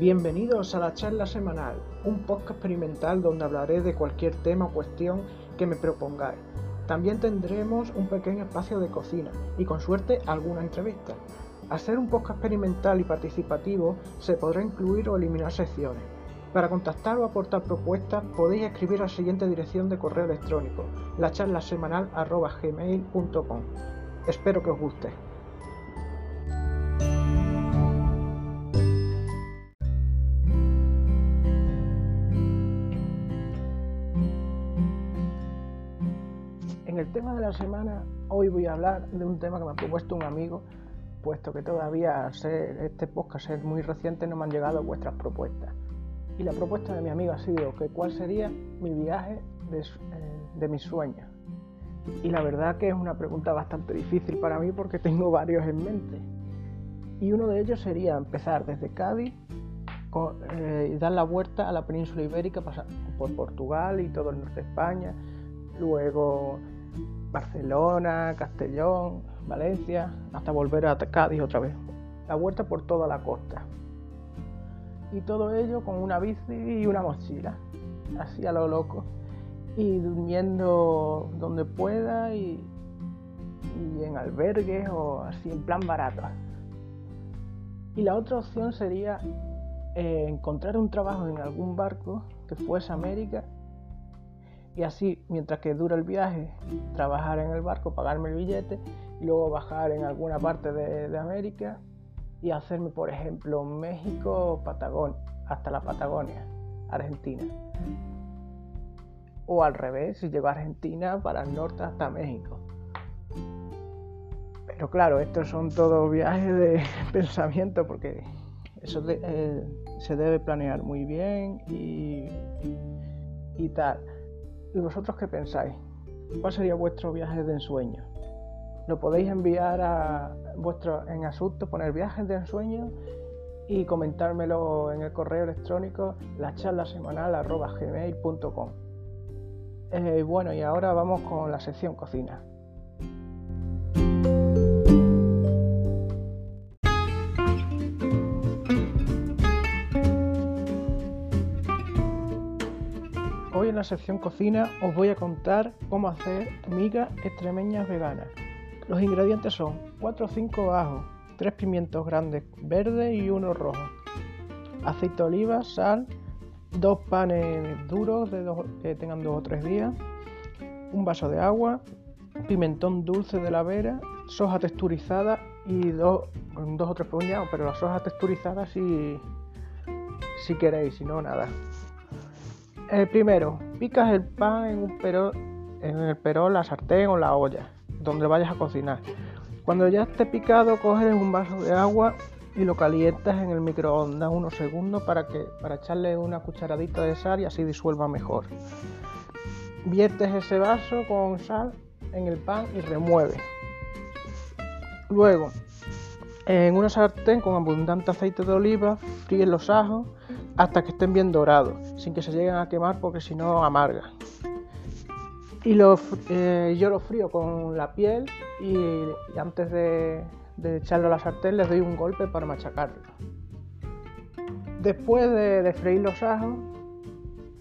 Bienvenidos a la charla semanal, un podcast experimental donde hablaré de cualquier tema o cuestión que me propongáis. También tendremos un pequeño espacio de cocina y con suerte alguna entrevista. Al ser un podcast experimental y participativo se podrá incluir o eliminar secciones. Para contactar o aportar propuestas podéis escribir a la siguiente dirección de correo electrónico, la gmail.com Espero que os guste. El tema de la semana, hoy voy a hablar de un tema que me ha propuesto un amigo, puesto que todavía este podcast es muy reciente no me han llegado vuestras propuestas. Y la propuesta de mi amigo ha sido que cuál sería mi viaje de, eh, de mis sueños. Y la verdad que es una pregunta bastante difícil para mí porque tengo varios en mente. Y uno de ellos sería empezar desde Cádiz eh, y dar la vuelta a la península ibérica, pasar por Portugal y todo el norte de España, luego Barcelona, Castellón, Valencia, hasta volver a Cádiz otra vez. La vuelta por toda la costa. Y todo ello con una bici y una mochila, así a lo loco. Y durmiendo donde pueda y, en albergues o así en plan barato. Y la otra opción sería eh, encontrar un trabajo en algún barco que fuese América y así, mientras que dura el viaje, trabajar en el barco, pagarme el billete y luego bajar en alguna parte de, América y hacerme, por ejemplo, México, Patagonia, hasta la Patagonia, Argentina. O al revés, si llego a Argentina, para el norte hasta México. Pero claro, estos son todos viajes de pensamiento porque eso eh, se debe planear muy bien y, y tal. ¿Y vosotros qué pensáis? ¿Cuál sería vuestro viaje de ensueño? Lo podéis enviar a vuestro en asunto, poner viajes de ensueño y comentármelo en el correo electrónico la charla semanal. Eh, bueno, y ahora vamos con la sección cocina. La sección cocina os voy a contar cómo hacer migas extremeñas veganas. Los ingredientes son 4 o 5 ajos, 3 pimientos grandes verdes y uno rojo, aceite de oliva, sal, dos panes duros de que tengan 2 o 3 días, un vaso de agua, pimentón dulce de la vera, soja texturizada y dos, dos o tres puñados, pero la soja texturizada si, si queréis, si no, nada. El primero, picas el pan en un en el perol, la sartén o la olla, donde vayas a cocinar. Cuando ya esté picado, coges un vaso de agua y lo calientas en el microondas unos segundos para, que, para echarle una cucharadita de sal y así disuelva mejor. Viertes ese vaso con sal en el pan y remueve. Luego, en una sartén con abundante aceite de oliva, fríes los ajos hasta que estén bien dorados, sin que se lleguen a quemar porque si no amarga. Y eh, yo lo frío con la piel y, antes de, echarlo a la sartén les doy un golpe para machacarlo. Después de, freír los ajos,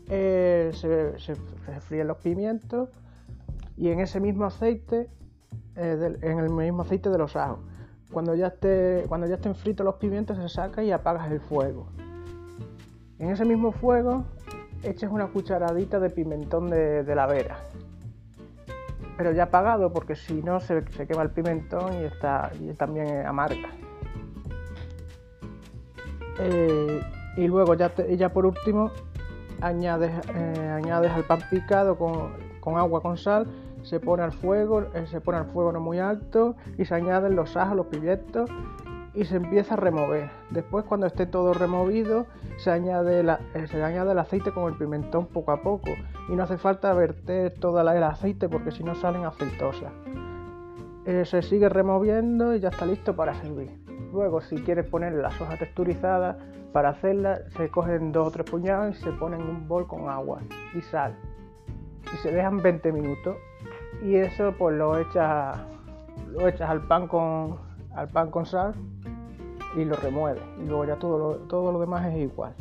eh, se, fríen los pimientos y en ese mismo aceite, eh, en el mismo aceite de los ajos. Cuando ya, esté, cuando ya estén fritos los pimientos se saca y apagas el fuego. En ese mismo fuego eches una cucharadita de pimentón de, la vera. Pero ya apagado porque si no se, quema el pimentón y, está, también amarga. Eh, y luego ya, por último añades, eh, añades al pan picado con, con, agua con sal, se pone al fuego, eh, se pone al fuego no muy alto y se añaden los ajos, los pimientos y se empieza a remover. Después cuando esté todo removido se añade, eh, se añade el aceite con el pimentón poco a poco y no hace falta verter todo el aceite porque si no salen aceitosas. Eh, se sigue removiendo y ya está listo para servir. Luego si quieres poner las hojas texturizadas para hacerla se cogen dos o tres puñados y se ponen en un bol con agua y sal y se dejan 20 minutos y eso pues lo echas lo echas al pan con al pan con sal y lo remueves y luego ya todo lo, todo lo demás es igual.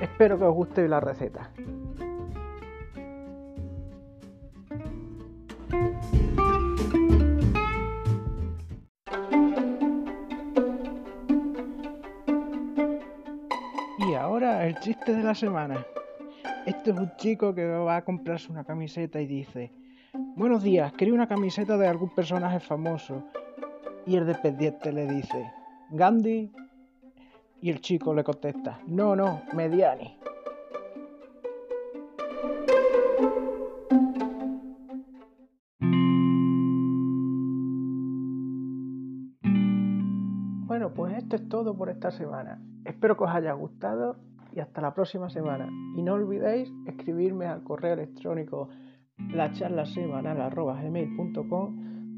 Espero que os guste la receta. Y ahora el chiste de la semana. Este es un chico que va a comprarse una camiseta y dice, buenos días, quería una camiseta de algún personaje famoso. Y el dependiente le dice, Gandhi. Y el chico le contesta, no, no, Mediani. Bueno, pues esto es todo por esta semana. Espero que os haya gustado y hasta la próxima semana. Y no olvidéis escribirme al correo electrónico la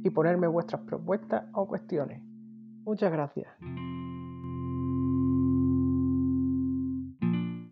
y ponerme vuestras propuestas o cuestiones. Muchas gracias.